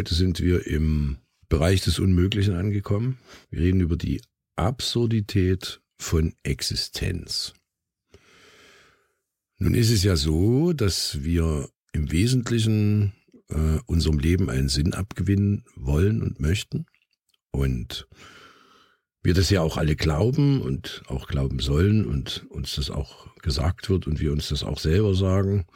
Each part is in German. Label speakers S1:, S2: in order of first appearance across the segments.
S1: Heute sind wir im Bereich des Unmöglichen angekommen. Wir reden über die Absurdität von Existenz. Nun ist es ja so, dass wir im Wesentlichen äh, unserem Leben einen Sinn abgewinnen wollen und möchten. Und wir das ja auch alle glauben und auch glauben sollen und uns das auch gesagt wird und wir uns das auch selber sagen.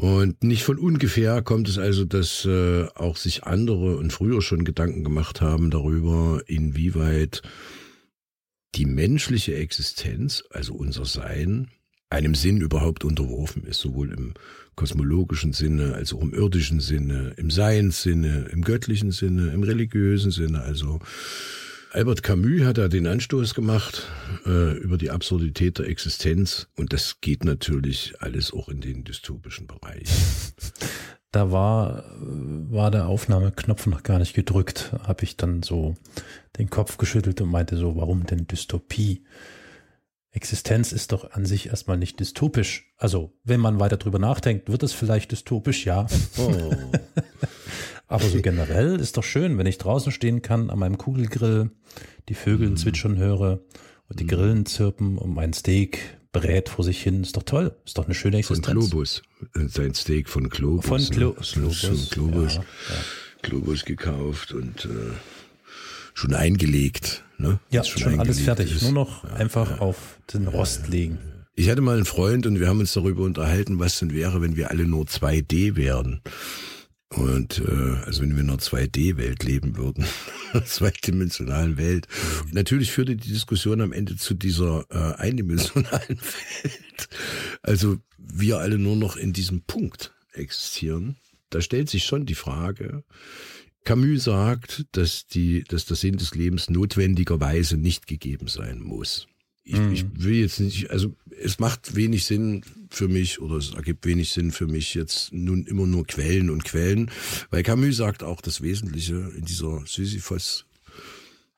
S1: Und nicht von ungefähr kommt es also, dass äh, auch sich andere und früher schon Gedanken gemacht haben darüber, inwieweit die menschliche Existenz, also unser Sein, einem Sinn überhaupt unterworfen ist, sowohl im kosmologischen Sinne als auch im irdischen Sinne, im Seinssinne, im göttlichen Sinne, im religiösen Sinne. Also Albert Camus hat da den Anstoß gemacht äh, über die Absurdität der Existenz und das geht natürlich alles auch in den dystopischen Bereich.
S2: Da war, war der Aufnahmeknopf noch gar nicht gedrückt, habe ich dann so den Kopf geschüttelt und meinte so, warum denn Dystopie? Existenz ist doch an sich erstmal nicht dystopisch. Also, wenn man weiter drüber nachdenkt, wird es vielleicht dystopisch, ja. Oh. Aber so generell ist doch schön, wenn ich draußen stehen kann an meinem Kugelgrill, die Vögel mm. zwitschern höre und die Grillen zirpen und mein Steak brät vor sich hin. Ist doch toll. Ist doch eine schöne Existenz.
S1: Von Globus. Sein Steak von Globus.
S2: Von Klo
S1: ne? Globus. Globus. Ja, ja. Globus gekauft und äh, schon eingelegt. Ne?
S2: Ja, schon, schon alles fertig. Ist. Nur noch ja, einfach auf den Rost legen.
S1: Ich hatte mal einen Freund und wir haben uns darüber unterhalten, was denn wäre, wenn wir alle nur 2D wären. Und äh, also wenn wir in einer 2D-Welt leben würden, zweidimensionalen Welt. Natürlich führte die Diskussion am Ende zu dieser äh, eindimensionalen Welt. Also wir alle nur noch in diesem Punkt existieren. Da stellt sich schon die Frage, Camus sagt, dass die, dass der Sinn des Lebens notwendigerweise nicht gegeben sein muss. Ich, mhm. ich will jetzt nicht, also es macht wenig Sinn für mich oder es ergibt wenig Sinn für mich jetzt nun immer nur Quellen und Quellen, weil Camus sagt auch das Wesentliche in dieser Sisyphos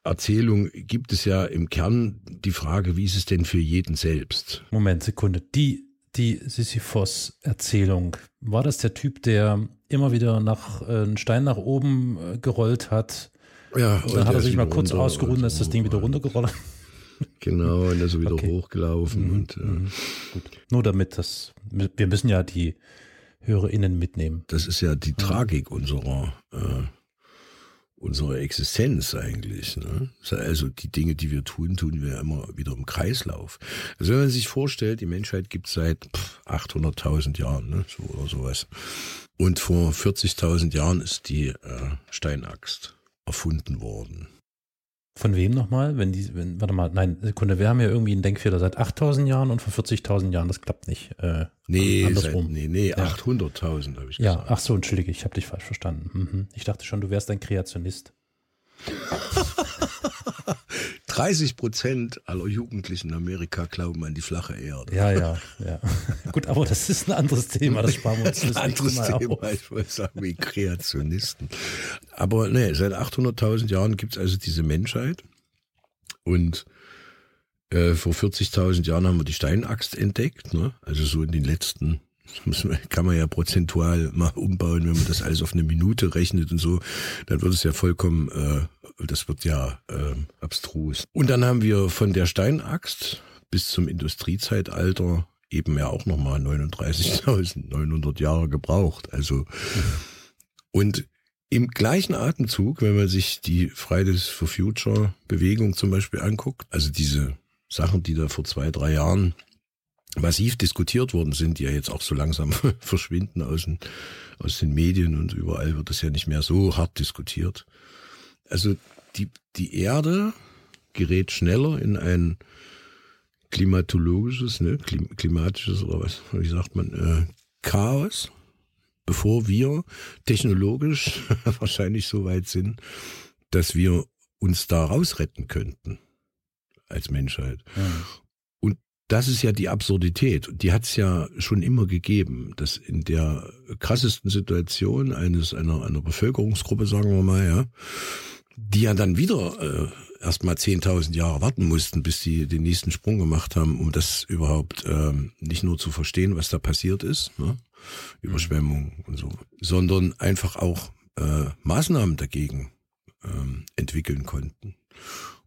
S1: Erzählung gibt es ja im Kern die Frage, wie ist es denn für jeden selbst?
S2: Moment, Sekunde. Die die Sisyphos-Erzählung. War das der Typ, der immer wieder nach äh, einen Stein nach oben äh, gerollt hat?
S1: Ja,
S2: und dann hat er sich mal kurz ausgeruht und ist das Ding wieder runtergerollt.
S1: Genau, und dann er wieder okay. hochgelaufen. Mhm, und, äh, mhm.
S2: Gut. Nur damit das, wir müssen ja die HörerInnen mitnehmen.
S1: Das ist ja die Tragik unserer äh, unsere Existenz eigentlich. Ne? Also die Dinge, die wir tun, tun wir immer wieder im Kreislauf. Also wenn man sich vorstellt, die Menschheit gibt es seit 800.000 Jahren ne? so oder sowas. Und vor 40.000 Jahren ist die äh, Steinaxt erfunden worden.
S2: Von wem nochmal? Wenn die, wenn, warte mal, nein, Sekunde, wir haben ja irgendwie einen Denkfehler seit 8000 Jahren und vor 40.000 Jahren, das klappt nicht. Äh,
S1: nee, andersrum. Seit, nee, nee, ja. 800.000 habe ich
S2: gesagt. Ja, ach so, entschuldige, ich habe dich falsch verstanden. Mhm. Ich dachte schon, du wärst ein Kreationist.
S1: 30 Prozent aller Jugendlichen in Amerika glauben an die flache Erde.
S2: Ja, ja, ja. Gut, aber das ist ein anderes Thema, das sparen wir uns
S1: das Ein anderes Thema, auf. ich wollte sagen, wie Kreationisten. Aber ne, seit 800.000 Jahren gibt es also diese Menschheit und äh, vor 40.000 Jahren haben wir die Steinaxt entdeckt, ne? also so in den letzten das kann man ja prozentual mal umbauen, wenn man das alles auf eine Minute rechnet und so, dann wird es ja vollkommen, äh, das wird ja äh, abstrus. Und dann haben wir von der Steinaxt bis zum Industriezeitalter eben ja auch nochmal 39.900 Jahre gebraucht. Also und im gleichen Atemzug, wenn man sich die Fridays for Future Bewegung zum Beispiel anguckt, also diese Sachen, die da vor zwei, drei Jahren massiv diskutiert worden sind, die ja jetzt auch so langsam verschwinden aus den, aus den Medien und überall wird das ja nicht mehr so hart diskutiert. Also die, die Erde gerät schneller in ein klimatologisches, ne, klimatisches oder was, wie sagt man, äh, Chaos, bevor wir technologisch wahrscheinlich so weit sind, dass wir uns da rausretten könnten als Menschheit. Ja das ist ja die Absurdität. Die hat es ja schon immer gegeben, dass in der krassesten Situation eines einer, einer Bevölkerungsgruppe, sagen wir mal, ja, die ja dann wieder äh, erst mal 10.000 Jahre warten mussten, bis sie den nächsten Sprung gemacht haben, um das überhaupt äh, nicht nur zu verstehen, was da passiert ist, ne? Überschwemmung und so, sondern einfach auch äh, Maßnahmen dagegen ähm, entwickeln konnten.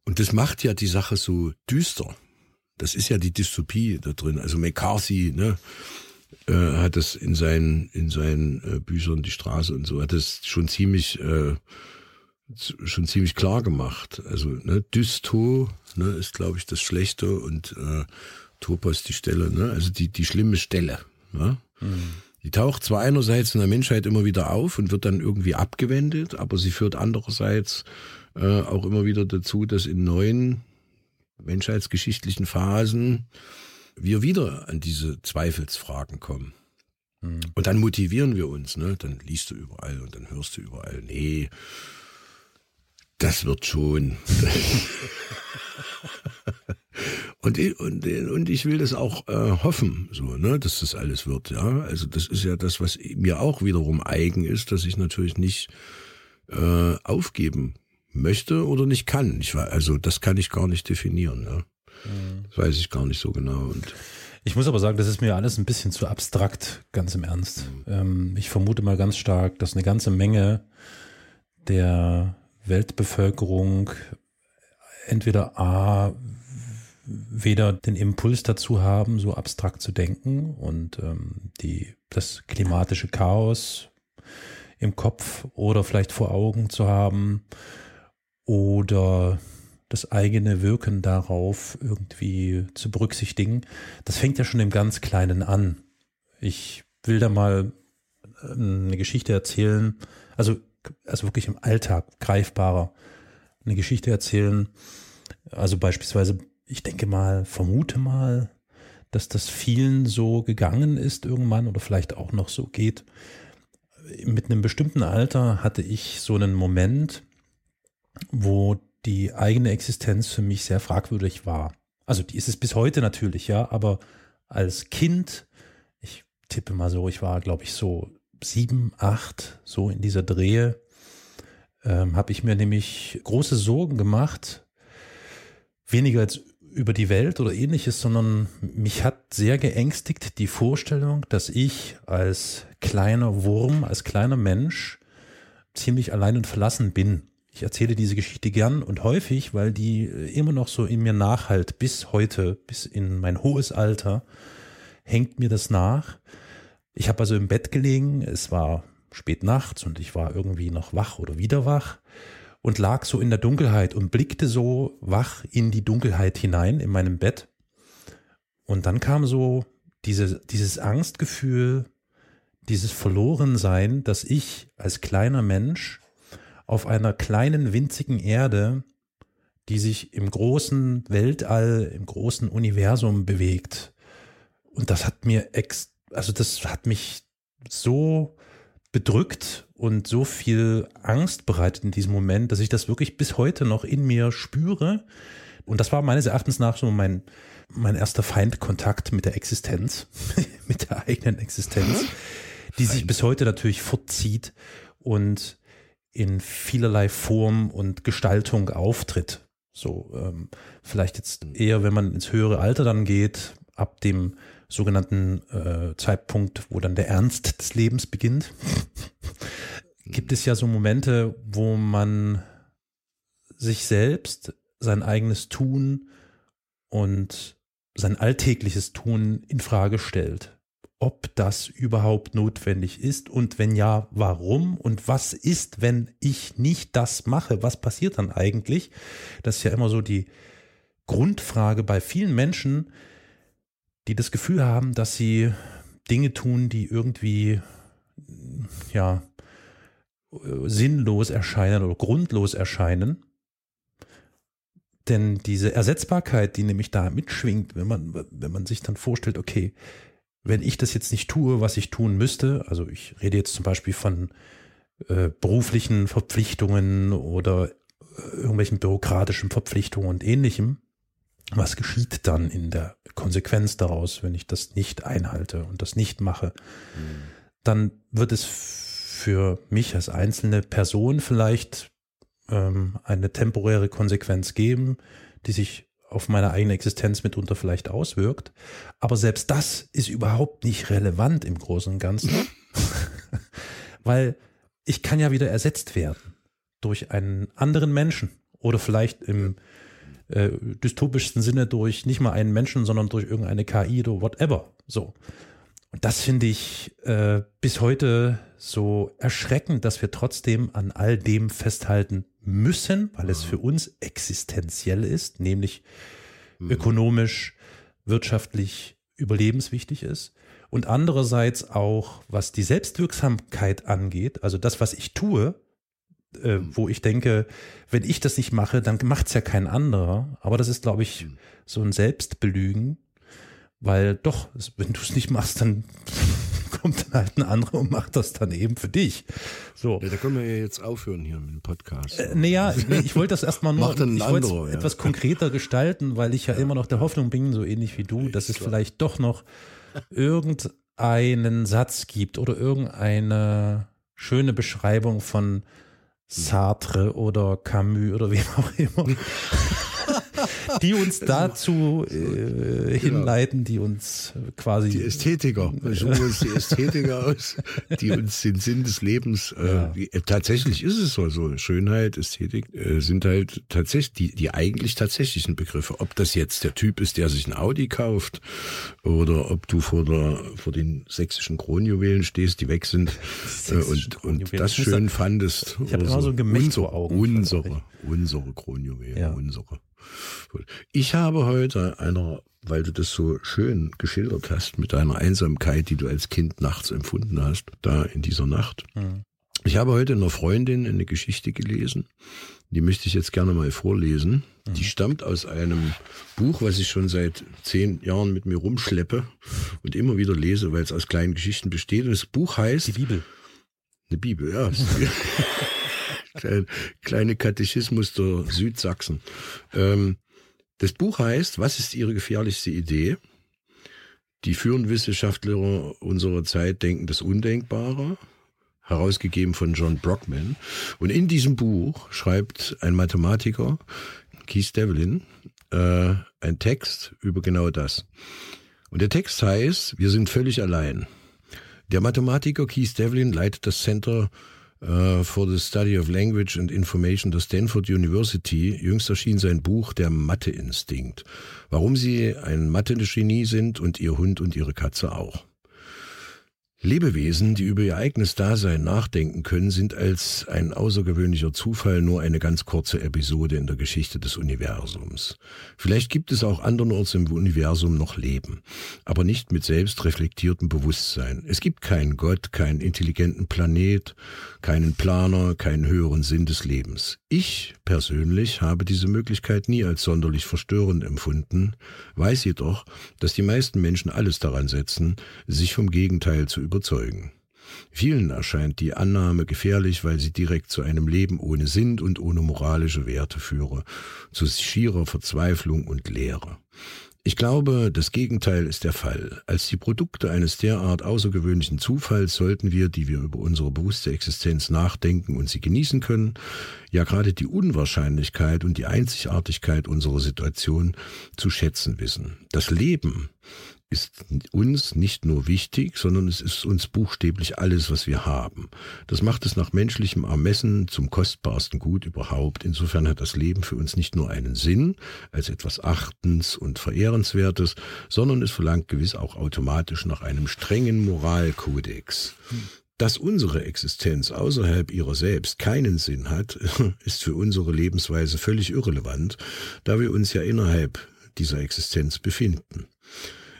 S1: Und das macht ja die Sache so düster. Das ist ja die Dystopie da drin. Also McCarthy, ne, äh, hat das in seinen in seinen äh, Büchern die Straße und so hat das schon ziemlich äh, schon ziemlich klar gemacht. Also ne, Dysto ne, ist glaube ich das Schlechte und äh, Topos die Stelle, ne, also die die schlimme Stelle. Ne? Mhm. Die taucht zwar einerseits in der Menschheit immer wieder auf und wird dann irgendwie abgewendet, aber sie führt andererseits äh, auch immer wieder dazu, dass in neuen menschheitsgeschichtlichen Phasen wir wieder an diese Zweifelsfragen kommen. Mhm. Und dann motivieren wir uns, ne? Dann liest du überall und dann hörst du überall, nee, das wird schon. und, ich, und, und ich will das auch äh, hoffen, so, ne, dass das alles wird, ja. Also das ist ja das, was mir auch wiederum eigen ist, dass ich natürlich nicht äh, aufgeben möchte oder nicht kann. Ich war, also das kann ich gar nicht definieren. Ja. Mhm. Das weiß ich gar nicht so genau. Und
S2: ich muss aber sagen, das ist mir alles ein bisschen zu abstrakt, ganz im Ernst. Mhm. Ähm, ich vermute mal ganz stark, dass eine ganze Menge der Weltbevölkerung entweder A, weder den Impuls dazu haben, so abstrakt zu denken und ähm, die, das klimatische Chaos im Kopf oder vielleicht vor Augen zu haben oder das eigene Wirken darauf irgendwie zu berücksichtigen. Das fängt ja schon im ganz Kleinen an. Ich will da mal ähm, eine Geschichte erzählen, also, also wirklich im Alltag greifbarer, eine Geschichte erzählen. Also beispielsweise, ich denke mal, vermute mal, dass das vielen so gegangen ist irgendwann oder vielleicht auch noch so geht. Mit einem bestimmten Alter hatte ich so einen Moment, wo die eigene Existenz für mich sehr fragwürdig war. Also die ist es bis heute natürlich, ja, aber als Kind, ich tippe mal so, ich war, glaube ich, so sieben, acht, so in dieser Drehe, ähm, habe ich mir nämlich große Sorgen gemacht, weniger als über die Welt oder ähnliches, sondern mich hat sehr geängstigt die Vorstellung, dass ich als kleiner Wurm, als kleiner Mensch ziemlich allein und verlassen bin ich erzähle diese Geschichte gern und häufig, weil die äh, immer noch so in mir nachhalt, bis heute, bis in mein hohes Alter, hängt mir das nach. Ich habe also im Bett gelegen, es war spät nachts und ich war irgendwie noch wach oder wieder wach und lag so in der Dunkelheit und blickte so wach in die Dunkelheit hinein in meinem Bett. Und dann kam so diese, dieses Angstgefühl, dieses Verlorensein, dass ich als kleiner Mensch auf einer kleinen, winzigen Erde, die sich im großen Weltall, im großen Universum bewegt. Und das hat mir ex, also das hat mich so bedrückt und so viel Angst bereitet in diesem Moment, dass ich das wirklich bis heute noch in mir spüre. Und das war meines Erachtens nach so mein, mein erster Feindkontakt mit der Existenz, mit der eigenen Existenz, die sich bis heute natürlich fortzieht und in vielerlei Form und Gestaltung auftritt. So ähm, vielleicht jetzt eher, wenn man ins höhere Alter dann geht, ab dem sogenannten äh, Zeitpunkt, wo dann der Ernst des Lebens beginnt, gibt es ja so Momente, wo man sich selbst, sein eigenes Tun und sein alltägliches Tun in Frage stellt ob das überhaupt notwendig ist und wenn ja, warum und was ist, wenn ich nicht das mache, was passiert dann eigentlich? Das ist ja immer so die Grundfrage bei vielen Menschen, die das Gefühl haben, dass sie Dinge tun, die irgendwie ja sinnlos erscheinen oder grundlos erscheinen. Denn diese Ersetzbarkeit, die nämlich da mitschwingt, wenn man, wenn man sich dann vorstellt, okay, wenn ich das jetzt nicht tue, was ich tun müsste, also ich rede jetzt zum Beispiel von äh, beruflichen Verpflichtungen oder äh, irgendwelchen bürokratischen Verpflichtungen und ähnlichem, was geschieht dann in der Konsequenz daraus, wenn ich das nicht einhalte und das nicht mache? Dann wird es für mich als einzelne Person vielleicht ähm, eine temporäre Konsequenz geben, die sich auf meine eigene Existenz mitunter vielleicht auswirkt. Aber selbst das ist überhaupt nicht relevant im Großen und Ganzen, weil ich kann ja wieder ersetzt werden durch einen anderen Menschen oder vielleicht im äh, dystopischsten Sinne durch nicht mal einen Menschen, sondern durch irgendeine KI oder whatever. So. Und das finde ich äh, bis heute so erschreckend, dass wir trotzdem an all dem festhalten müssen, weil es für uns existenziell ist, nämlich mhm. ökonomisch, wirtschaftlich überlebenswichtig ist. Und andererseits auch, was die Selbstwirksamkeit angeht, also das, was ich tue, äh, mhm. wo ich denke, wenn ich das nicht mache, dann macht es ja kein anderer. Aber das ist, glaube ich, mhm. so ein Selbstbelügen, weil doch, wenn du es nicht machst, dann kommt dann halt ein anderer und macht das dann eben für dich. So.
S1: Ja, da können wir ja jetzt aufhören hier mit dem Podcast.
S2: Äh, naja, nee, ich wollte das erstmal nur ich anderer, ja. etwas konkreter gestalten, weil ich ja, ja, immer noch der Hoffnung bin, so ähnlich wie du, dass es vielleicht doch noch irgendeinen Satz gibt oder irgendeine schöne Beschreibung von Sartre oder Camus oder wem auch immer. die uns dazu äh, genau. hinleiten, die uns quasi.
S1: Die Ästhetiker. Wir suchen uns die Ästhetiker aus, die uns den Sinn des Lebens, äh, ja. äh, tatsächlich ist es so, so Schönheit, Ästhetik äh, sind halt tatsächlich die, die eigentlich tatsächlichen Begriffe. Ob das jetzt der Typ ist, der sich ein Audi kauft oder ob du vor der, vor den sächsischen Kronjuwelen stehst, die weg sind äh, und, und das schön fandest.
S2: Ich habe immer so ein Gemächt
S1: vor
S2: Augen.
S1: Unsere, unsere Kronjuwelen, ja. unsere. Ich habe heute einer, weil du das so schön geschildert hast mit deiner Einsamkeit, die du als Kind nachts empfunden hast, da in dieser Nacht. Mhm. Ich habe heute einer Freundin eine Geschichte gelesen, die möchte ich jetzt gerne mal vorlesen. Mhm. Die stammt aus einem Buch, was ich schon seit zehn Jahren mit mir rumschleppe und immer wieder lese, weil es aus kleinen Geschichten besteht. Und das Buch heißt...
S2: Die Bibel.
S1: Eine Bibel, ja. kleine Katechismus der Südsachsen. Ähm, das Buch heißt, was ist Ihre gefährlichste Idee? Die führenden Wissenschaftler unserer Zeit denken das Undenkbare, herausgegeben von John Brockman. Und in diesem Buch schreibt ein Mathematiker, Keith Devlin, äh, ein Text über genau das. Und der Text heißt, wir sind völlig allein. Der Mathematiker Keith Devlin leitet das Center uh, for the Study of Language and Information der Stanford University. Jüngst erschien sein Buch Der Mathe-Instinkt. Warum sie ein Mathe-Genie sind und ihr Hund und ihre Katze auch. Lebewesen, die über ihr eigenes Dasein nachdenken können, sind als ein außergewöhnlicher Zufall nur eine ganz kurze Episode in der Geschichte des Universums. Vielleicht gibt es auch andernorts im Universum noch Leben, aber nicht mit selbstreflektiertem Bewusstsein. Es gibt keinen Gott, keinen intelligenten Planet, keinen Planer, keinen höheren Sinn des Lebens. Ich persönlich habe diese Möglichkeit nie als sonderlich verstörend empfunden, weiß jedoch, dass die meisten Menschen alles daran setzen, sich vom Gegenteil zu überzeugen. Vielen erscheint die Annahme gefährlich, weil sie direkt zu einem Leben ohne Sinn und ohne moralische Werte führe, zu schierer Verzweiflung und Leere. Ich glaube, das Gegenteil ist der Fall. Als die Produkte eines derart außergewöhnlichen Zufalls sollten wir, die wir über unsere bewusste Existenz nachdenken und sie genießen können, ja gerade die Unwahrscheinlichkeit und die Einzigartigkeit unserer Situation zu schätzen wissen. Das Leben ist uns nicht nur wichtig, sondern es ist uns buchstäblich alles, was wir haben. Das macht es nach menschlichem Ermessen zum kostbarsten Gut überhaupt. Insofern hat das Leben für uns nicht nur einen Sinn als etwas Achtens und Verehrenswertes, sondern es verlangt gewiss auch automatisch nach einem strengen Moralkodex. Dass unsere Existenz außerhalb ihrer selbst keinen Sinn hat, ist für unsere Lebensweise völlig irrelevant, da wir uns ja innerhalb dieser Existenz befinden.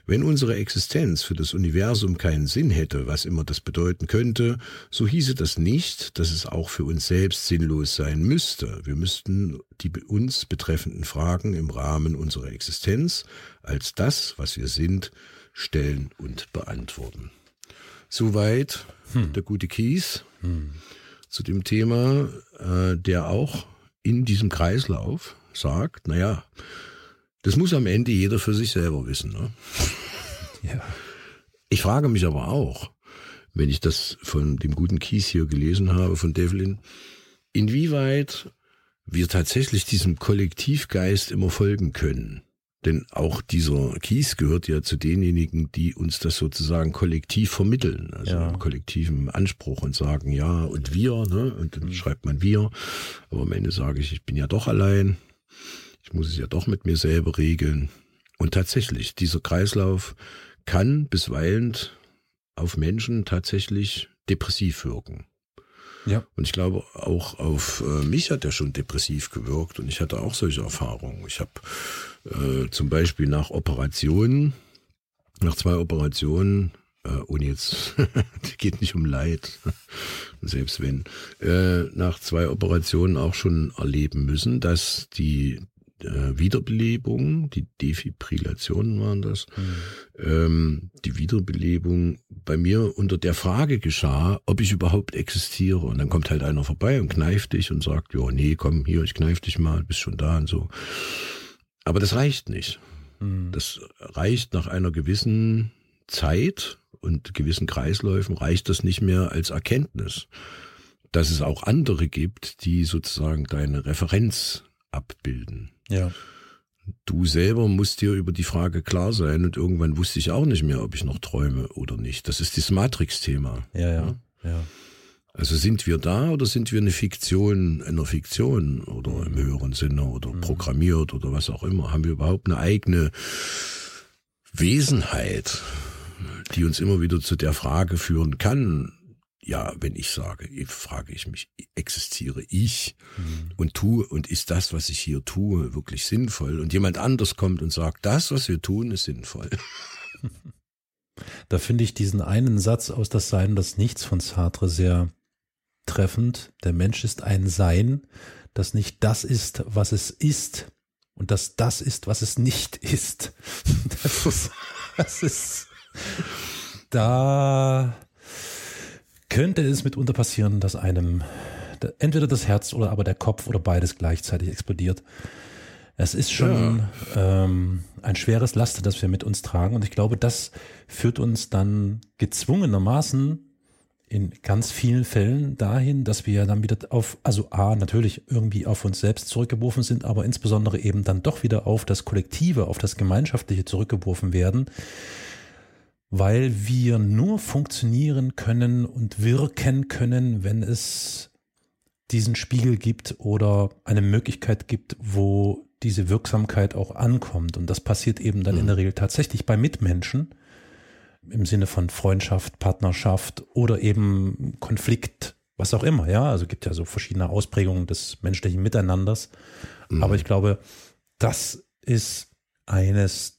S1: Wenn unsere Existenz für das Universum keinen Sinn hätte, was immer das bedeuten könnte, so hieße das nicht, dass es auch für uns selbst sinnlos sein müsste. Wir müssten die uns betreffenden Fragen im Rahmen unserer Existenz als das, was wir sind, stellen und beantworten. Soweit hm. der gute Kies hm. zu dem Thema, äh, der auch in diesem Kreislauf sagt, naja, das muss am Ende jeder für sich selber wissen. Ne? Ja. Ich frage mich aber auch, wenn ich das von dem guten Kies hier gelesen habe, von Devlin, inwieweit wir tatsächlich diesem Kollektivgeist immer folgen können. Denn auch dieser Kies gehört ja zu denjenigen, die uns das sozusagen kollektiv vermitteln, also ja. im kollektiven Anspruch und sagen, ja, und wir, ne? und dann mhm. schreibt man wir. Aber am Ende sage ich, ich bin ja doch allein. Ich muss es ja doch mit mir selber regeln. Und tatsächlich, dieser Kreislauf kann bisweilen auf Menschen tatsächlich depressiv wirken. Ja. Und ich glaube, auch auf äh, mich hat er schon depressiv gewirkt und ich hatte auch solche Erfahrungen. Ich habe äh, zum Beispiel nach Operationen, nach zwei Operationen, äh, ohne jetzt, geht nicht um Leid, selbst wenn, äh, nach zwei Operationen auch schon erleben müssen, dass die äh, Wiederbelebung, die Defibrillationen waren das, mhm. ähm, die Wiederbelebung bei mir unter der Frage geschah, ob ich überhaupt existiere. Und dann kommt halt einer vorbei und kneift dich und sagt, ja, nee, komm hier, ich kneif dich mal, bist schon da und so. Aber das reicht nicht. Mhm. Das reicht nach einer gewissen Zeit und gewissen Kreisläufen reicht das nicht mehr als Erkenntnis, dass es auch andere gibt, die sozusagen deine Referenz abbilden.
S2: Ja.
S1: Du selber musst dir über die Frage klar sein und irgendwann wusste ich auch nicht mehr, ob ich noch träume oder nicht. Das ist das Matrix-Thema.
S2: Ja, ja, ja.
S1: Also sind wir da oder sind wir eine Fiktion einer Fiktion oder im höheren Sinne oder mhm. programmiert oder was auch immer? Haben wir überhaupt eine eigene Wesenheit, die uns immer wieder zu der Frage führen kann, ja, wenn ich sage, frage ich mich, existiere ich mhm. und tue und ist das, was ich hier tue, wirklich sinnvoll? Und jemand anders kommt und sagt, das, was wir tun, ist sinnvoll.
S2: Da finde ich diesen einen Satz aus Das Sein, das Nichts von Sartre sehr treffend. Der Mensch ist ein Sein, das nicht das ist, was es ist und das das ist, was es nicht ist. Das ist, das ist da könnte es mitunter passieren, dass einem entweder das Herz oder aber der Kopf oder beides gleichzeitig explodiert. Es ist schon ja. ähm, ein schweres Laster, das wir mit uns tragen. Und ich glaube, das führt uns dann gezwungenermaßen in ganz vielen Fällen dahin, dass wir dann wieder auf, also A, natürlich irgendwie auf uns selbst zurückgeworfen sind, aber insbesondere eben dann doch wieder auf das Kollektive, auf das Gemeinschaftliche zurückgeworfen werden weil wir nur funktionieren können und wirken können, wenn es diesen Spiegel gibt oder eine Möglichkeit gibt, wo diese Wirksamkeit auch ankommt. Und das passiert eben dann mhm. in der Regel tatsächlich bei Mitmenschen im Sinne von Freundschaft, Partnerschaft oder eben Konflikt, was auch immer. Ja, also gibt ja so verschiedene Ausprägungen des menschlichen Miteinanders. Mhm. Aber ich glaube, das ist eines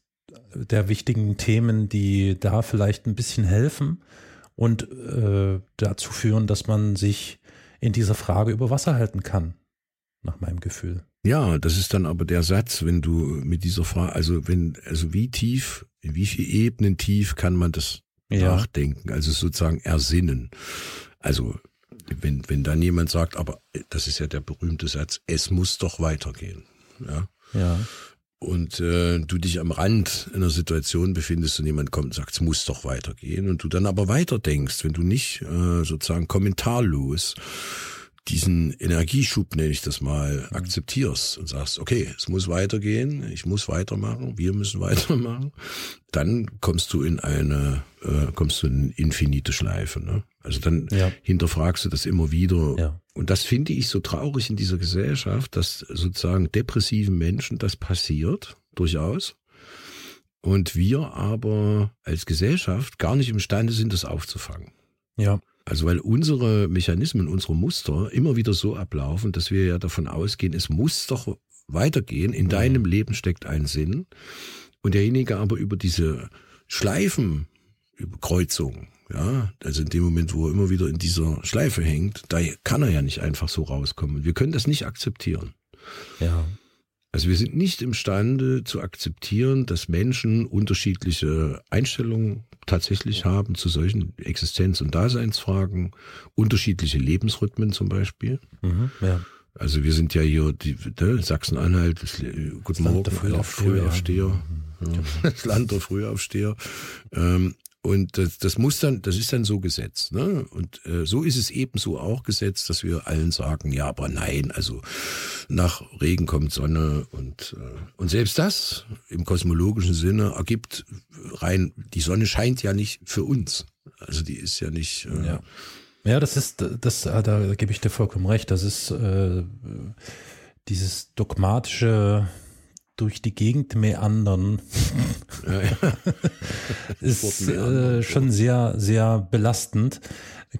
S2: der wichtigen Themen, die da vielleicht ein bisschen helfen und äh, dazu führen, dass man sich in dieser Frage über Wasser halten kann, nach meinem Gefühl.
S1: Ja, das ist dann aber der Satz, wenn du mit dieser Frage, also wenn, also wie tief, in wie viel Ebenen tief kann man das ja. nachdenken, also sozusagen ersinnen. Also wenn, wenn dann jemand sagt, aber das ist ja der berühmte Satz, es muss doch weitergehen. Ja.
S2: Ja
S1: und äh, du dich am Rand einer Situation befindest und jemand kommt und sagt, es muss doch weitergehen. Und du dann aber weiter denkst, wenn du nicht äh, sozusagen kommentarlos diesen Energieschub, nenne ich das mal, akzeptierst und sagst, okay, es muss weitergehen, ich muss weitermachen, wir müssen weitermachen, dann kommst du in eine, äh, kommst du in infinite Schleife. Ne? Also dann ja. hinterfragst du das immer wieder. Ja. Und das finde ich so traurig in dieser Gesellschaft, dass sozusagen depressiven Menschen das passiert, durchaus. Und wir aber als Gesellschaft gar nicht imstande sind, das aufzufangen.
S2: Ja.
S1: Also weil unsere Mechanismen, unsere Muster immer wieder so ablaufen, dass wir ja davon ausgehen, es muss doch weitergehen, in deinem Leben steckt ein Sinn. Und derjenige aber über diese Schleifen, über Kreuzungen, ja, also in dem Moment, wo er immer wieder in dieser Schleife hängt, da kann er ja nicht einfach so rauskommen. Wir können das nicht akzeptieren.
S2: Ja.
S1: Also wir sind nicht imstande zu akzeptieren, dass Menschen unterschiedliche Einstellungen tatsächlich haben zu solchen Existenz- und Daseinsfragen, unterschiedliche Lebensrhythmen zum Beispiel.
S2: Mhm, ja.
S1: Also wir sind ja hier die, ne, Sachsen-Anhalt, Guten Morgen,
S2: Frühaufsteher.
S1: Frühaufsteher. Ja. Das Land der Frühaufsteher. Ähm, Und das, das muss dann, das ist dann so gesetzt. Ne? Und äh, so ist es ebenso auch gesetzt, dass wir allen sagen, ja, aber nein, also nach Regen kommt Sonne und äh, und selbst das im kosmologischen Sinne ergibt rein, die Sonne scheint ja nicht für uns. Also die ist ja nicht.
S2: Äh, ja. ja, das ist, das, da, da gebe ich dir vollkommen recht. Das ist äh, dieses dogmatische durch die Gegend meandern ja, ja. ist äh, schon sehr, sehr belastend.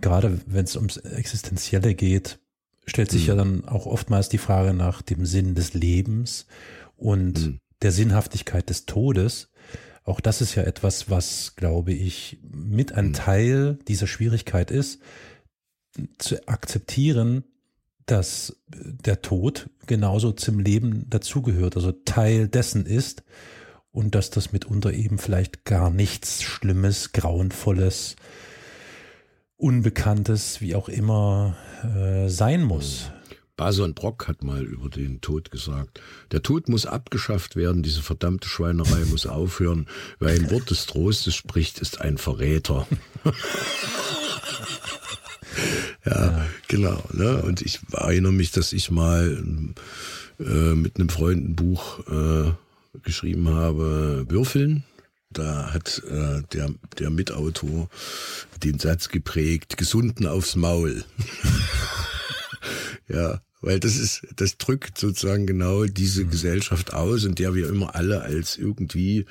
S2: Gerade wenn es ums Existenzielle geht, stellt sich mhm. ja dann auch oftmals die Frage nach dem Sinn des Lebens und mhm. der Sinnhaftigkeit des Todes. Auch das ist ja etwas, was, glaube ich, mit ein mhm. Teil dieser Schwierigkeit ist, zu akzeptieren, dass der Tod genauso zum Leben dazugehört, also Teil dessen ist und dass das mitunter eben vielleicht gar nichts Schlimmes, Grauenvolles, Unbekanntes, wie auch immer äh, sein muss.
S1: Bason Brock hat mal über den Tod gesagt, der Tod muss abgeschafft werden, diese verdammte Schweinerei muss aufhören, wer ein Wort des Trostes spricht, ist ein Verräter. ja, ja, genau. Ne? Und ich erinnere mich, dass ich mal äh, mit einem Freund ein Buch äh, geschrieben habe, Würfeln. Da hat äh, der, der Mitautor den Satz geprägt, gesunden aufs Maul. ja, weil das ist, das drückt sozusagen genau diese mhm. Gesellschaft aus, in der wir immer alle als irgendwie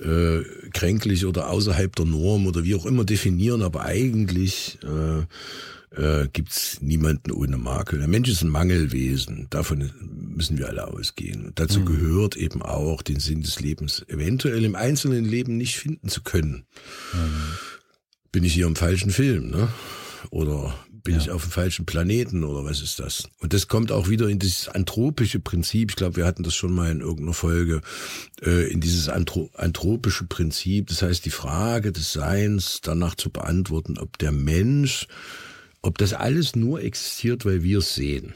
S1: äh, kränklich oder außerhalb der Norm oder wie auch immer definieren, aber eigentlich äh, äh, gibt niemanden ohne Makel. Der Mensch ist ein Mangelwesen, davon müssen wir alle ausgehen. Und dazu mhm. gehört eben auch, den Sinn des Lebens eventuell im einzelnen Leben nicht finden zu können. Mhm. Bin ich hier im falschen Film, ne? Oder bin ja. ich auf dem falschen Planeten oder was ist das? Und das kommt auch wieder in dieses anthropische Prinzip. Ich glaube, wir hatten das schon mal in irgendeiner Folge, äh, in dieses Anthro anthropische Prinzip. Das heißt, die Frage des Seins danach zu beantworten, ob der Mensch ob das alles nur existiert, weil wir es sehen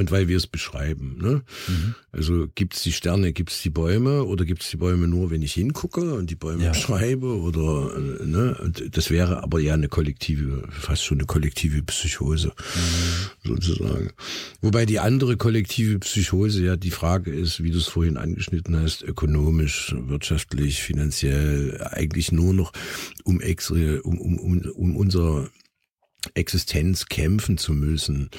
S1: und weil wir es beschreiben. Ne? Mhm. Also gibt es die Sterne, gibt es die Bäume oder gibt es die Bäume nur, wenn ich hingucke und die Bäume ja. beschreibe oder äh, ne? Das wäre aber ja eine kollektive, fast schon eine kollektive Psychose mhm. sozusagen. Wobei die andere kollektive Psychose ja die Frage ist, wie du es vorhin angeschnitten hast, ökonomisch, wirtschaftlich, finanziell, eigentlich nur noch um, um, um, um, um unser Existenz kämpfen zu müssen.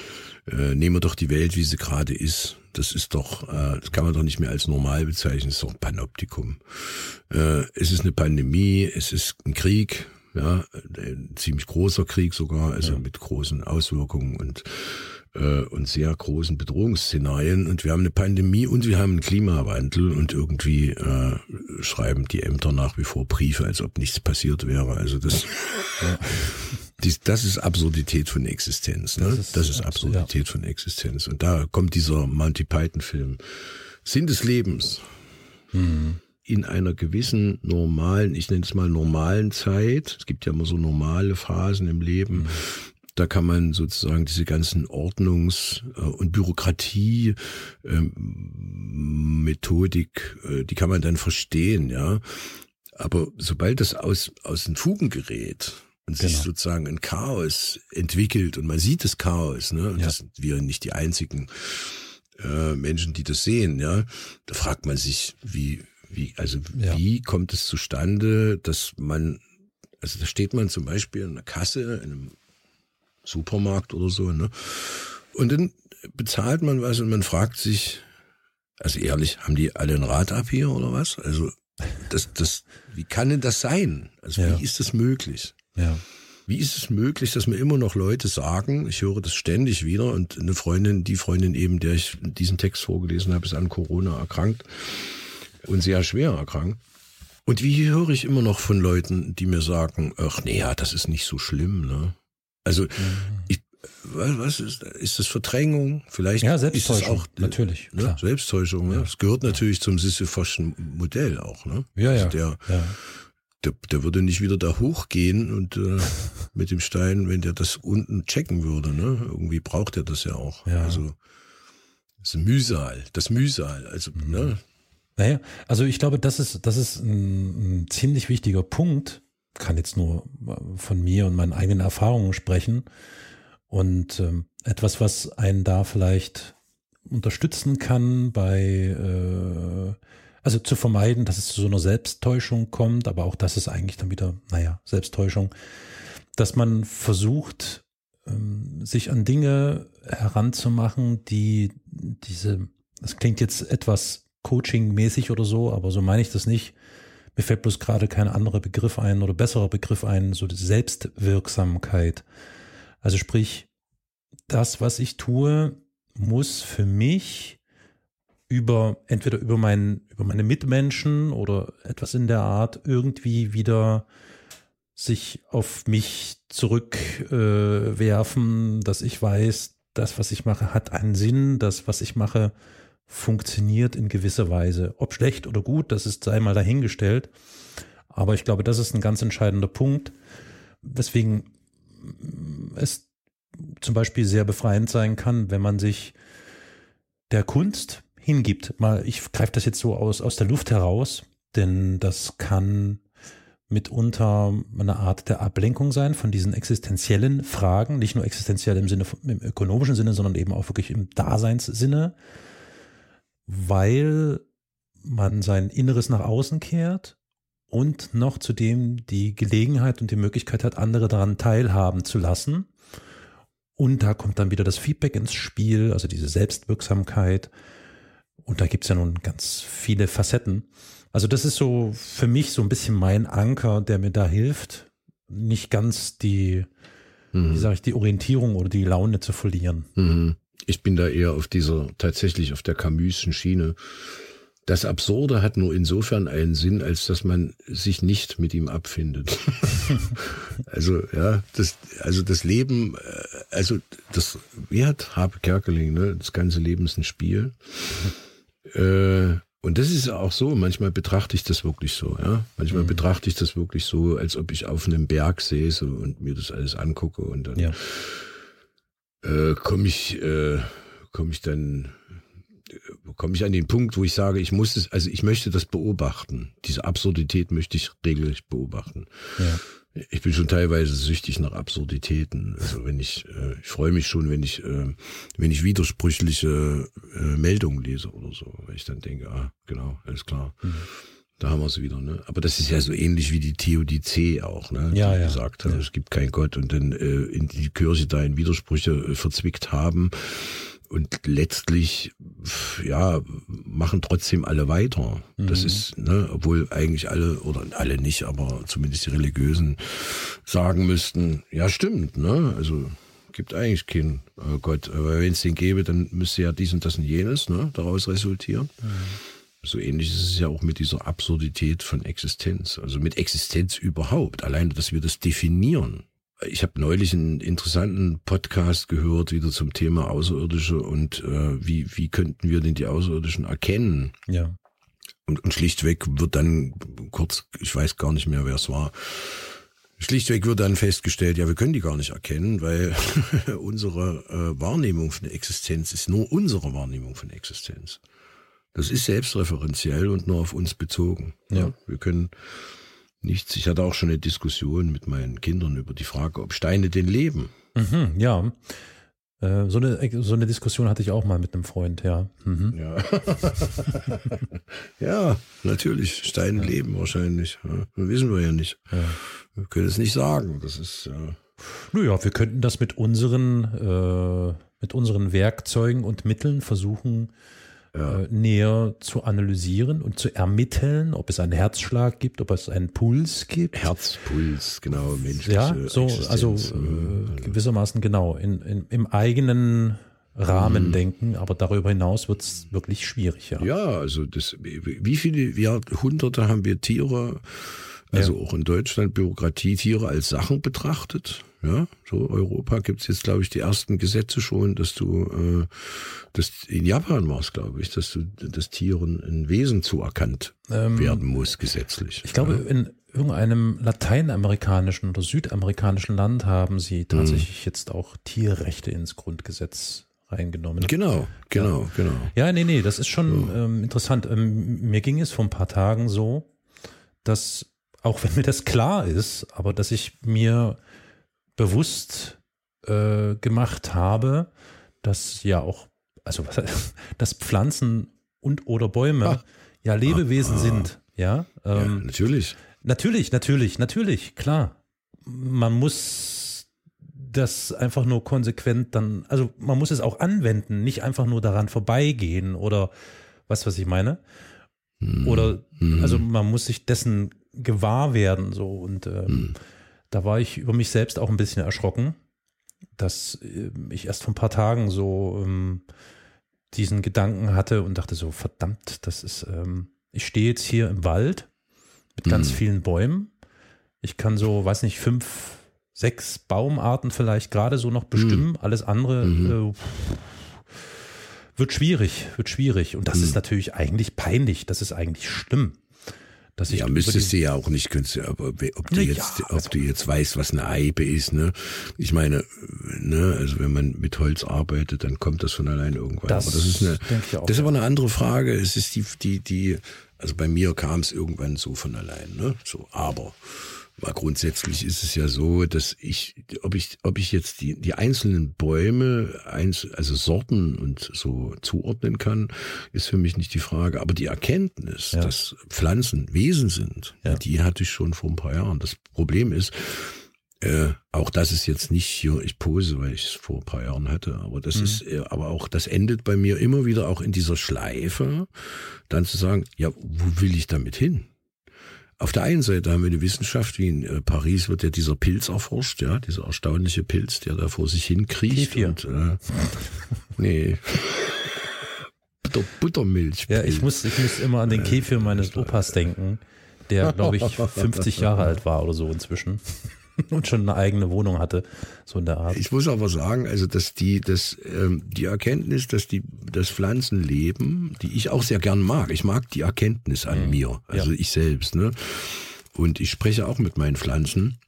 S1: Äh, nehmen wir doch die Welt, wie sie gerade ist. Das ist doch, äh, das kann man doch nicht mehr als normal bezeichnen, das ist doch ein Panoptikum. Äh, es ist eine Pandemie, es ist ein Krieg, ja, ein ziemlich großer Krieg sogar, also ja. mit großen Auswirkungen und äh, und sehr großen Bedrohungsszenarien. Und wir haben eine Pandemie und wir haben einen Klimawandel und irgendwie äh, schreiben die Ämter nach wie vor Briefe, als ob nichts passiert wäre. Also das, ja. dies, das ist Absurdität von Existenz. Ne? Das ist, das ist Absurdität ja. von Existenz. Und da kommt dieser Monty Python-Film. Sinn des Lebens. Mhm in einer gewissen normalen, ich nenne es mal normalen Zeit, es gibt ja immer so normale Phasen im Leben, mhm. Da kann man sozusagen diese ganzen Ordnungs- äh, und Bürokratie, ähm, Methodik, äh, die kann man dann verstehen, ja. Aber sobald das aus, aus den Fugen gerät und genau. sich sozusagen ein Chaos entwickelt und man sieht das Chaos, ne, und ja. das sind wir nicht die einzigen äh, Menschen, die das sehen, ja, da fragt man sich, wie, wie, also ja. wie kommt es zustande, dass man, also da steht man zum Beispiel in einer Kasse, in einem Supermarkt oder so. Ne? Und dann bezahlt man was und man fragt sich, also ehrlich, haben die alle ein Rad ab hier oder was? Also das, das, wie kann denn das sein? Also ja. wie ist das möglich?
S2: Ja.
S1: Wie ist es möglich, dass mir immer noch Leute sagen, ich höre das ständig wieder und eine Freundin, die Freundin eben, der ich diesen Text vorgelesen habe, ist an Corona erkrankt und sehr schwer erkrankt. Und wie höre ich immer noch von Leuten, die mir sagen, ach nee, ja, das ist nicht so schlimm, ne? Also, mhm. ich, was ist, ist das Verdrängung? Vielleicht
S2: ja, ist es auch
S1: natürlich ne? Selbsttäuschung. Ne? Das gehört natürlich ja. zum Sisyphoschen Modell auch. Ne?
S2: Ja, also
S1: ja. Der,
S2: ja.
S1: Der, der würde nicht wieder da hochgehen und äh, mit dem Stein, wenn der das unten checken würde. Ne? Irgendwie braucht er das ja auch.
S2: Ja.
S1: Also das ist Mühsal, das Mühsal. Also ne?
S2: Naja, also ich glaube, das ist das ist ein, ein ziemlich wichtiger Punkt kann jetzt nur von mir und meinen eigenen Erfahrungen sprechen. Und ähm, etwas, was einen da vielleicht unterstützen kann bei, äh, also zu vermeiden, dass es zu so einer Selbsttäuschung kommt, aber auch das ist eigentlich dann wieder, naja, Selbsttäuschung, dass man versucht, ähm, sich an Dinge heranzumachen, die diese, das klingt jetzt etwas Coaching-mäßig oder so, aber so meine ich das nicht. Mir fällt bloß gerade kein anderer Begriff ein oder besserer Begriff ein, so die Selbstwirksamkeit. Also sprich, das, was ich tue, muss für mich über entweder über meinen über meine Mitmenschen oder etwas in der Art irgendwie wieder sich auf mich zurückwerfen, äh, dass ich weiß, das, was ich mache, hat einen Sinn, das, was ich mache, funktioniert in gewisser Weise. Ob schlecht oder gut, das ist einmal dahingestellt. Aber ich glaube, das ist ein ganz entscheidender Punkt, weswegen es zum Beispiel sehr befreiend sein kann, wenn man sich der Kunst hingibt. Mal, ich greife das jetzt so aus, aus der Luft heraus, denn das kann mitunter eine Art der Ablenkung sein von diesen existenziellen Fragen, nicht nur existenziell im Sinne, im ökonomischen Sinne, sondern eben auch wirklich im Daseinssinne, weil man sein Inneres nach außen kehrt und noch zudem die Gelegenheit und die Möglichkeit hat, andere daran teilhaben zu lassen. Und da kommt dann wieder das Feedback ins Spiel, also diese Selbstwirksamkeit. Und da gibt's ja nun ganz viele Facetten. Also das ist so für mich so ein bisschen mein Anker, der mir da hilft, nicht ganz die, mhm. wie sage ich, die Orientierung oder die Laune zu verlieren.
S1: Mhm. Ich bin da eher auf dieser, tatsächlich auf der Camus'schen Schiene. Das Absurde hat nur insofern einen Sinn, als dass man sich nicht mit ihm abfindet. also ja, das, also das Leben, äh, also das, wie hat Habe Kerkeling, ne? Das ganze Leben ist ein Spiel. Äh, und das ist auch so, manchmal betrachte ich das wirklich so, ja. Manchmal mhm. betrachte ich das wirklich so, als ob ich auf einem Berg säße und mir das alles angucke und dann ja. Äh, komme ich, äh, komme ich dann, äh, komme ich an den Punkt, wo ich sage, ich muss es, also ich möchte das beobachten. Diese Absurdität möchte ich regelmäßig beobachten. Ja ich bin schon teilweise süchtig nach Absurditäten. Also wenn ich, äh, ich freue mich schon, wenn ich, äh, wenn ich widersprüchliche äh, Meldungen lese oder so, weil ich dann denke, ah, genau, alles klar. Mhm. Da haben wir es wieder, ne? Aber das ist ja so ähnlich wie die Theodizee auch, ne?
S2: Ja,
S1: die
S2: ja.
S1: gesagt hat, ja. es gibt keinen Gott und dann äh, in die Kirche da in Widersprüche äh, verzwickt haben und letztlich ja machen trotzdem alle weiter. Mhm. Das ist, ne, obwohl eigentlich alle oder alle nicht, aber zumindest die Religiösen sagen müssten, ja stimmt, ne, also gibt eigentlich keinen oh Gott, aber wenn es den gäbe, dann müsste ja dies und das und jenes ne, daraus resultieren. Mhm. So ähnlich ist es ja auch mit dieser Absurdität von Existenz, also mit Existenz überhaupt. Allein, dass wir das definieren, ich habe neulich einen interessanten Podcast gehört, wieder zum Thema Außerirdische und äh, wie, wie könnten wir denn die Außerirdischen erkennen?
S2: Ja.
S1: Und, und schlichtweg wird dann kurz, ich weiß gar nicht mehr, wer es war, schlichtweg wird dann festgestellt, ja, wir können die gar nicht erkennen, weil unsere äh, Wahrnehmung von Existenz ist nur unsere Wahrnehmung von Existenz. Das ist selbstreferenziell und nur auf uns bezogen.
S2: Ja.
S1: Wir können nichts. Ich hatte auch schon eine Diskussion mit meinen Kindern über die Frage, ob Steine denn leben.
S2: Mhm, ja. Äh, so eine, so eine Diskussion hatte ich auch mal mit einem Freund, ja. Mhm.
S1: Ja. ja, natürlich. Steine ja. leben wahrscheinlich. Ja, wissen wir ja nicht. Wir können es nicht sagen. Das ist. Ja.
S2: Naja, wir könnten das mit unseren, äh, mit unseren Werkzeugen und Mitteln versuchen, ja. äh, näher zu analysieren und zu ermitteln, ob es einen Herzschlag gibt, ob es einen Puls gibt.
S1: Herzpuls, genau, menschliche
S2: Ja, so, also äh, gewissermaßen genau, in, in, im eigenen Rahmen mhm. denken, aber darüber hinaus wird es wirklich schwierig, ja.
S1: Ja, also das, wie viele Jahrhunderte haben wir Tiere, also ja. auch in Deutschland Bürokratietiere als Sachen betrachtet? Ja, so Europa gibt's jetzt, glaube ich, die ersten Gesetze schon, dass du, äh, das in Japan war es, glaube ich, dass du das Tieren ein Wesen zuerkannt ähm, werden muss, gesetzlich.
S2: Ich glaube, ja. in irgendeinem lateinamerikanischen oder südamerikanischen Land haben sie tatsächlich mhm. jetzt auch Tierrechte ins Grundgesetz reingenommen.
S1: Genau, genau,
S2: ja.
S1: genau.
S2: Ja, nee, nee, das ist schon ja. ähm, interessant. Ähm, mir ging es vor ein paar Tagen so, dass auch wenn mir das klar ist, aber dass ich mir bewusst äh, gemacht habe, dass ja auch, also dass Pflanzen und oder Bäume ah. ja Lebewesen ah, sind. Ja,
S1: ähm, ja, natürlich.
S2: Natürlich, natürlich, natürlich, klar. Man muss das einfach nur konsequent dann, also man muss es auch anwenden, nicht einfach nur daran vorbeigehen oder was, was ich meine. Mhm. Oder, mhm. also man muss sich dessen gewahr werden, so und ähm, mhm. Da war ich über mich selbst auch ein bisschen erschrocken, dass äh, ich erst vor ein paar Tagen so ähm, diesen Gedanken hatte und dachte so, verdammt, das ist, ähm, ich stehe jetzt hier im Wald mit ganz mhm. vielen Bäumen. Ich kann so, weiß nicht, fünf, sechs Baumarten vielleicht gerade so noch bestimmen. Mhm. Alles andere mhm. äh, wird schwierig, wird schwierig. Und das ist natürlich eigentlich peinlich. Das ist eigentlich schlimm.
S1: Dass ich ja, müsstest du ja auch nicht, aber ob du jetzt, ja, ob also du jetzt weißt, was eine Eibe ist, ne? Ich meine, ne, also wenn man mit Holz arbeitet, dann kommt das von allein irgendwann. Das, aber das ist eine, das ist aber eine andere Frage. Es ist die, die, die, also bei mir kam es irgendwann so von allein, ne? So, aber Mal grundsätzlich ist es ja so, dass ich, ob ich, ob ich jetzt die, die einzelnen Bäume, also Sorten und so zuordnen kann, ist für mich nicht die Frage. Aber die Erkenntnis, ja. dass Pflanzen Wesen sind, ja. die hatte ich schon vor ein paar Jahren. Das Problem ist, äh, auch das ist jetzt nicht hier, ich pose, weil ich es vor ein paar Jahren hatte, aber das mhm. ist, äh, aber auch das endet bei mir immer wieder auch in dieser Schleife, dann zu sagen, ja, wo will ich damit hin? Auf der einen Seite haben wir eine Wissenschaft, wie in äh, Paris wird ja dieser Pilz erforscht, ja, dieser erstaunliche Pilz, der da vor sich hin kriecht. Und, äh, nee. Butter, Buttermilch.
S2: Ja, ich muss, ich muss immer an den Käfir meines Opas denken, der, glaube ich, 50 Jahre alt war oder so inzwischen. und schon eine eigene Wohnung hatte, so in der Art.
S1: Ich muss aber sagen, also dass die, dass ähm, die Erkenntnis, dass die, das Pflanzen leben, die ich auch sehr gern mag. Ich mag die Erkenntnis an mhm. mir, also ja. ich selbst, ne? Und ich spreche auch mit meinen Pflanzen.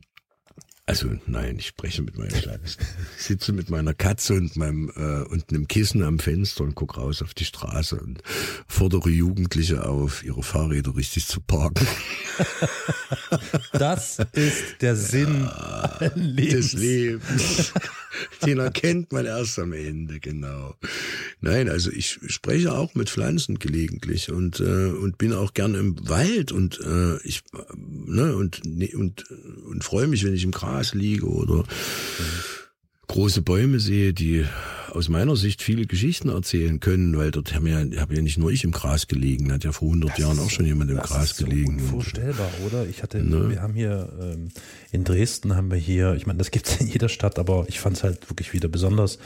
S1: Also nein, ich spreche mit meinem Kleines. Ich sitze mit meiner Katze und meinem äh, und einem Kissen am Fenster und gucke raus auf die Straße und fordere Jugendliche auf, ihre Fahrräder richtig zu parken.
S2: Das ist der Sinn ja,
S1: des Lebens. Den erkennt man erst am Ende, genau. Nein, also ich spreche auch mit Pflanzen gelegentlich und äh, und bin auch gern im Wald und äh, ich ne und ne, und und freue mich, wenn ich im Gras liege oder mhm. Große Bäume sehe, die aus meiner Sicht viele Geschichten erzählen können, weil dort haben ja, habe ja nicht nur ich im Gras gelegen, hat ja vor 100 das Jahren auch schon jemand im Gras ist so gelegen.
S2: Unvorstellbar, oder? Ich hatte, ne? wir haben hier ähm, in Dresden haben wir hier, ich meine, das gibt's in jeder Stadt, aber ich fand es halt wirklich wieder besonders.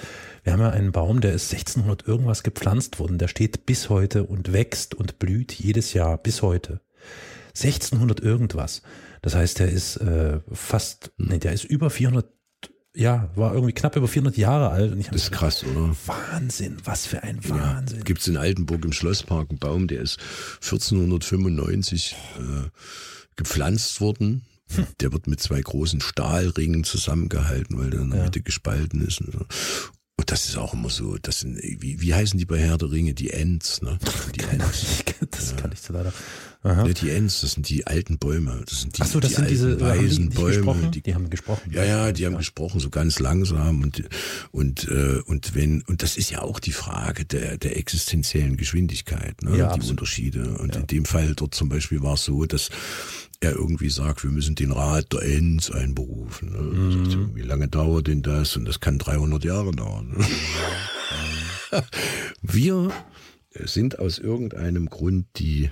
S2: Wir haben ja einen Baum, der ist 1600 irgendwas gepflanzt worden, der steht bis heute und wächst und blüht jedes Jahr bis heute. 1600 irgendwas. Das heißt, der ist äh, fast, nee, der ist über 400 ja, war irgendwie knapp über 400 Jahre alt. Und ich
S1: das ist gedacht, krass, oder?
S2: Wahnsinn, was für ein Wahnsinn. Ja,
S1: Gibt es in Altenburg im Schlosspark einen Baum, der ist 1495 äh, gepflanzt worden. Hm. Der wird mit zwei großen Stahlringen zusammengehalten, weil der in der ja. Mitte gespalten ist. Und, so. Und das ist auch immer so, das sind, wie, wie heißen die bei Herr der Ringe? Die Ents, ne? Die
S2: Ents. das kann ich so leider.
S1: Aha. Die Ents, das sind die alten Bäume. Das sind die,
S2: Ach so, das
S1: die
S2: sind diese
S1: weisen die, die Bäume.
S2: Die, die, haben gesprochen.
S1: Ja, ja, die haben ja. gesprochen, so ganz langsam und und äh, und wenn und das ist ja auch die Frage der der existenziellen Geschwindigkeit, ne? Ja, die absolut. Unterschiede. Und ja. in dem Fall dort zum Beispiel war es so, dass er irgendwie sagt, wir müssen den Rat der Ents einberufen. Ne? Mhm. Wie lange dauert denn das? Und das kann 300 Jahre dauern. Ne? wir sind aus irgendeinem Grund die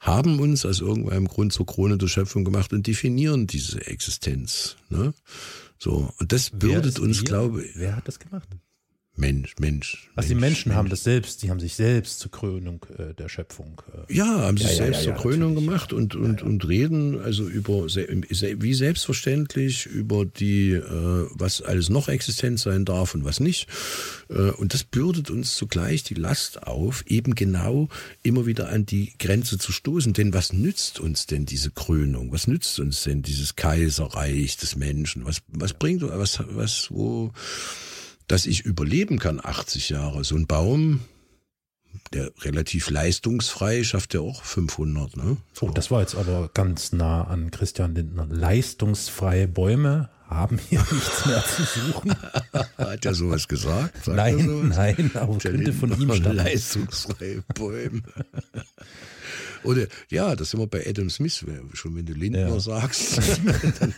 S1: haben uns aus irgendeinem Grund zur Krone der Schöpfung gemacht und definieren diese Existenz. Ne? So, und das bürdet uns, glaube
S2: ich. Wer hat das gemacht?
S1: Mensch, Mensch.
S2: Also die Menschen Mensch. haben das selbst, die haben sich selbst zur Krönung äh, der Schöpfung.
S1: Äh, ja, haben sich ja, selbst ja, ja, zur Krönung gemacht und, und, und reden also über, wie selbstverständlich, über die, äh, was alles noch existent sein darf und was nicht. Äh, und das bürdet uns zugleich die Last auf, eben genau immer wieder an die Grenze zu stoßen. Denn was nützt uns denn diese Krönung? Was nützt uns denn dieses Kaiserreich des Menschen? Was, was bringt, was, was, wo, dass ich überleben kann 80 Jahre. So ein Baum der relativ leistungsfrei schafft ja auch 500. Ne?
S2: So. Oh, das war jetzt aber ganz nah an Christian Lindner. Leistungsfreie Bäume haben hier nichts mehr zu suchen.
S1: Hat er sowas gesagt?
S2: Sagt nein, sowas? nein, aber Der könnte von ihm stammen.
S1: Leistungsfreie Bäume. Oder ja, das sind wir bei Adam Smith. Schon wenn du Lindner ja. sagst, dann,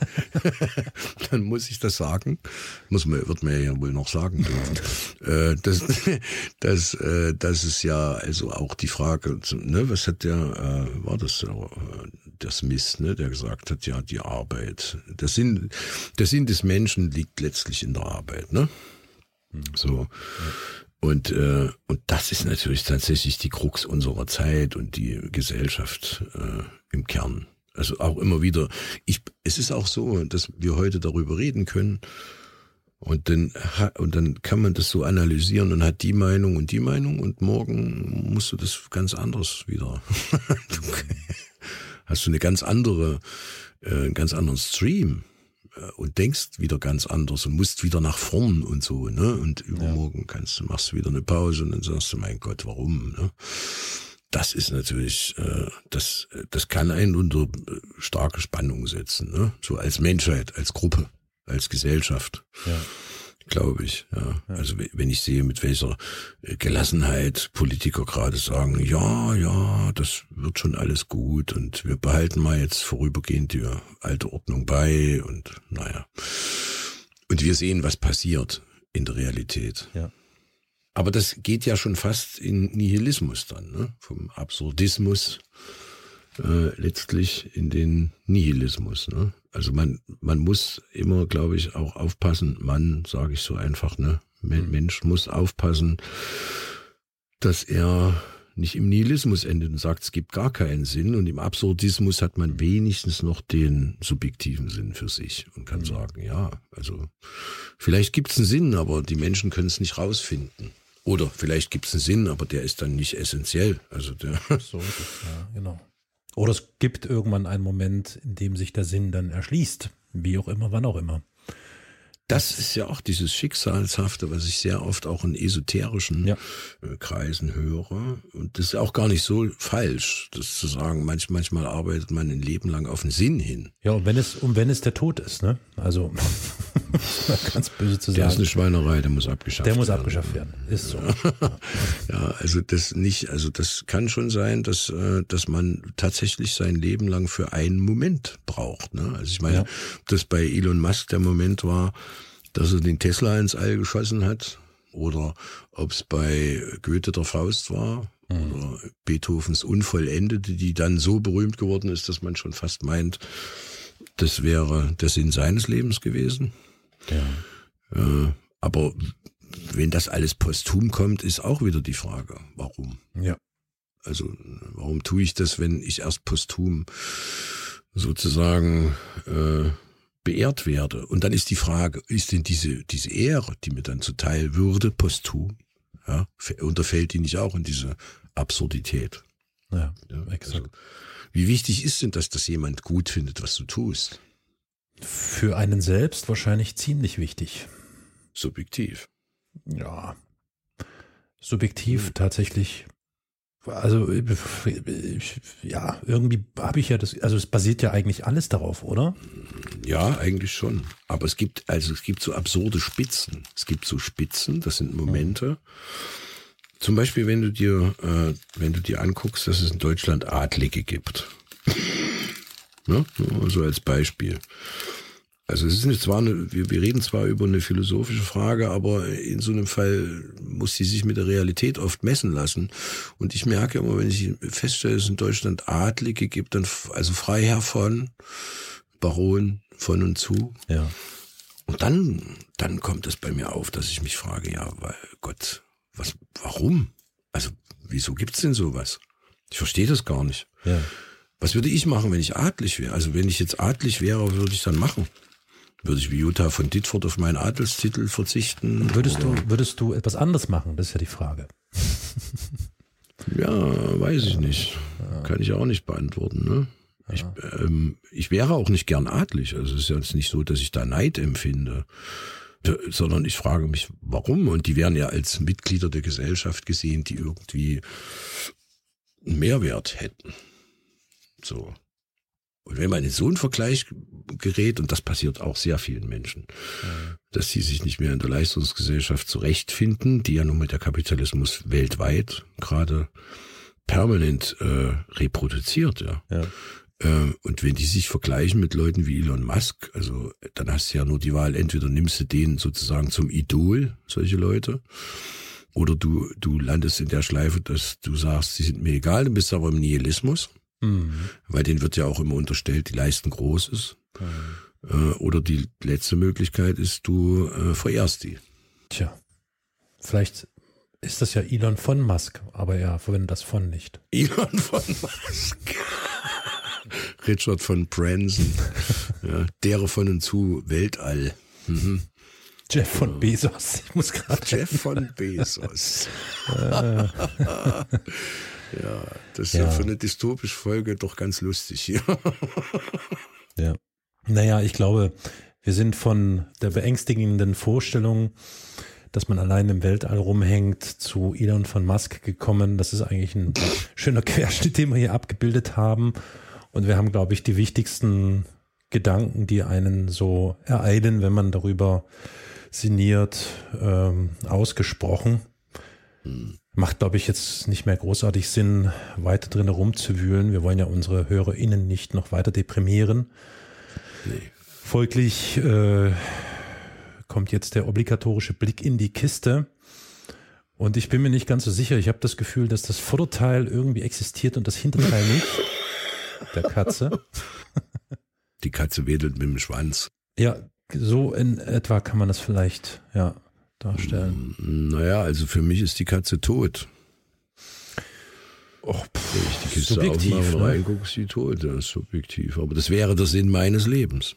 S1: dann, muss ich das sagen. Muss man, wird man ja wohl noch sagen dürfen. äh, das, das, äh, das ist ja also auch die Frage, ne, was hat der, äh, war das der Smith, ne, der gesagt hat, ja, die Arbeit. Der Sinn, der Sinn des Menschen liegt letztlich in der Arbeit, ne? Hm. So. Ja. Und, äh, und das ist natürlich tatsächlich die Krux unserer Zeit und die Gesellschaft äh, im Kern. Also auch immer wieder, ich, es ist auch so, dass wir heute darüber reden können und dann, und dann kann man das so analysieren und hat die Meinung und die Meinung und morgen musst du das ganz anders wieder. hast du eine ganz andere, äh, einen ganz anderen Stream und denkst wieder ganz anders und musst wieder nach vorn und so, ne? Und übermorgen kannst du, machst du wieder eine Pause und dann sagst du, mein Gott, warum, ne? Das ist natürlich, äh, das, das kann einen unter äh, starke Spannung setzen, ne? So als Menschheit, als Gruppe, als Gesellschaft. Ja glaube ich. Ja. Also wenn ich sehe, mit welcher äh, Gelassenheit Politiker gerade sagen, ja, ja, das wird schon alles gut und wir behalten mal jetzt vorübergehend die alte Ordnung bei und naja. Und wir sehen, was passiert in der Realität. Ja. Aber das geht ja schon fast in Nihilismus dann, ne? vom Absurdismus äh, letztlich in den Nihilismus. Ne? Also man, man muss immer, glaube ich, auch aufpassen, Mann, sage ich so einfach, ne? Mhm. Mensch muss aufpassen, dass er nicht im Nihilismus endet und sagt, es gibt gar keinen Sinn. Und im Absurdismus hat man wenigstens noch den subjektiven Sinn für sich und kann mhm. sagen, ja, also vielleicht gibt es einen Sinn, aber die Menschen können es nicht rausfinden. Oder vielleicht gibt es einen Sinn, aber der ist dann nicht essentiell. Also der.
S2: So ist es, ja, genau. Oder es gibt irgendwann einen Moment, in dem sich der Sinn dann erschließt. Wie auch immer, wann auch immer.
S1: Das ist ja auch dieses Schicksalshafte, was ich sehr oft auch in esoterischen ja. Äh, Kreisen höre. Und das ist auch gar nicht so falsch, das zu sagen. Manch, manchmal arbeitet man ein Leben lang auf den Sinn hin.
S2: Ja, und wenn es, und wenn es der Tod ist, ne? Also ganz böse zu sagen.
S1: Der ist eine Schweinerei, der muss abgeschafft
S2: werden. Der muss abgeschafft werden. Ist so.
S1: ja, also das nicht, also das kann schon sein, dass, äh, dass man tatsächlich sein Leben lang für einen Moment braucht. Ne? Also ich meine, ja. das bei Elon Musk der Moment war, dass er den Tesla ins All geschossen hat oder ob es bei Goethe der Faust war mhm. oder Beethovens Unvollendete, die dann so berühmt geworden ist, dass man schon fast meint, das wäre der Sinn seines Lebens gewesen. Ja. Äh, aber wenn das alles posthum kommt, ist auch wieder die Frage, warum?
S2: Ja.
S1: Also warum tue ich das, wenn ich erst posthum sozusagen äh, beehrt werde? Und dann ist die Frage, ist denn diese, diese Ehre, die mir dann zuteil würde, posthum, ja, unterfällt die nicht auch in diese Absurdität?
S2: Ja, ja exakt. Also,
S1: wie wichtig ist denn das, dass jemand gut findet, was du tust?
S2: Für einen selbst wahrscheinlich ziemlich wichtig.
S1: Subjektiv.
S2: Ja. Subjektiv hm. tatsächlich. Also, ja, irgendwie habe ich ja das, also es basiert ja eigentlich alles darauf, oder?
S1: Ja, eigentlich schon. Aber es gibt, also es gibt so absurde Spitzen. Es gibt so Spitzen, das sind Momente. Zum Beispiel, wenn du dir, äh, wenn du dir anguckst, dass es in Deutschland Adlige gibt. ne? So als Beispiel. Also es ist zwar eine, wir, wir reden zwar über eine philosophische Frage, aber in so einem Fall muss sie sich mit der Realität oft messen lassen. Und ich merke immer, wenn ich feststelle, dass es in Deutschland Adlige gibt, dann also Freiherr von, Baron von und zu.
S2: Ja.
S1: Und dann, dann kommt es bei mir auf, dass ich mich frage, ja, weil Gott, was, warum? Also, wieso gibt's denn sowas? Ich verstehe das gar nicht.
S2: Ja.
S1: Was würde ich machen, wenn ich adlig wäre? Also, wenn ich jetzt adlig wäre, was würde ich dann machen? Würde ich wie Jutta von Ditford auf meinen Adelstitel verzichten?
S2: Würdest du, würdest du etwas anderes machen? Das ist ja die Frage.
S1: ja, weiß ich nicht. Kann ich auch nicht beantworten, ne? Ich, ähm, ich wäre auch nicht gern adlig. Also es ist jetzt nicht so, dass ich da Neid empfinde. sondern ich frage mich, warum? Und die werden ja als Mitglieder der Gesellschaft gesehen, die irgendwie einen Mehrwert hätten. So. Und wenn man in so einen Vergleich gerät, und das passiert auch sehr vielen Menschen, ja. dass sie sich nicht mehr in der Leistungsgesellschaft zurechtfinden, die ja nun mit der Kapitalismus weltweit gerade permanent äh, reproduziert, ja. ja. Äh, und wenn die sich vergleichen mit Leuten wie Elon Musk, also dann hast du ja nur die Wahl, entweder nimmst du den sozusagen zum Idol, solche Leute, oder du, du landest in der Schleife, dass du sagst, sie sind mir egal, dann bist du aber im Nihilismus. Mhm. Weil denen wird ja auch immer unterstellt, die Leisten groß ist. Mhm. oder die letzte Möglichkeit ist, du äh, verehrst die.
S2: Tja, vielleicht ist das ja Elon von Musk, aber er verwendet das von nicht.
S1: Elon von Musk. Richard von Branson. ja, dere von und zu Weltall. Mhm.
S2: Jeff von Bezos. Ich muss gerade.
S1: Jeff von Bezos. Ja, das ist ja. ja für eine dystopische Folge doch ganz lustig hier.
S2: ja. Naja, ich glaube, wir sind von der beängstigenden Vorstellung, dass man allein im Weltall rumhängt, zu Elon von Musk gekommen. Das ist eigentlich ein schöner Querschnitt, den wir hier abgebildet haben. Und wir haben, glaube ich, die wichtigsten Gedanken, die einen so ereilen, wenn man darüber sinniert, ähm, ausgesprochen. Hm. Macht, glaube ich, jetzt nicht mehr großartig Sinn, weiter drin rumzuwühlen. Wir wollen ja unsere HörerInnen nicht noch weiter deprimieren. Nee. Folglich äh, kommt jetzt der obligatorische Blick in die Kiste. Und ich bin mir nicht ganz so sicher. Ich habe das Gefühl, dass das Vorderteil irgendwie existiert und das Hinterteil nicht. Der Katze.
S1: Die Katze wedelt mit dem Schwanz.
S2: Ja, so in etwa kann man das vielleicht, ja darstellen?
S1: Naja, also für mich ist die Katze tot. Och, pff, Wenn ich die Kiste subjektiv, aufmache und ne? reingucke, ist sie tot. Das ist subjektiv. Aber das wäre der Sinn meines Lebens.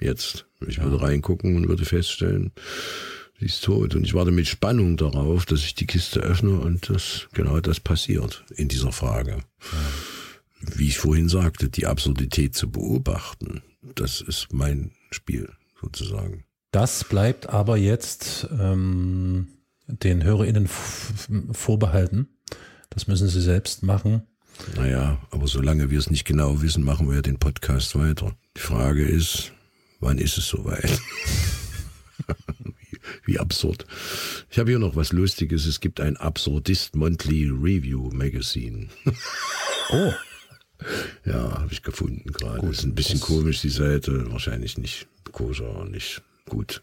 S1: Jetzt. Ich ja. würde reingucken und würde feststellen, sie ist tot. Und ich warte mit Spannung darauf, dass ich die Kiste öffne und das, genau das passiert in dieser Frage. Ja. Wie ich vorhin sagte, die Absurdität zu beobachten, das ist mein Spiel sozusagen.
S2: Das bleibt aber jetzt ähm, den HörerInnen vorbehalten. Das müssen sie selbst machen.
S1: Naja, aber solange wir es nicht genau wissen, machen wir ja den Podcast weiter. Die Frage ist, wann ist es soweit? wie, wie absurd. Ich habe hier noch was Lustiges. Es gibt ein Absurdist Monthly Review Magazine.
S2: oh.
S1: Ja, habe ich gefunden gerade. Ist ein bisschen komisch, die Seite. Wahrscheinlich nicht koscher, nicht gut.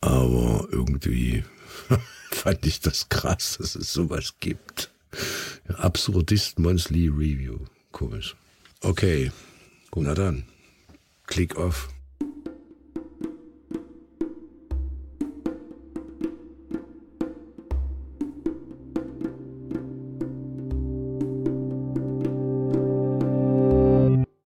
S1: Aber irgendwie fand ich das krass, dass es sowas gibt. Absurdist Monthly Review. Komisch. Okay. Gut. Na dann. Click off.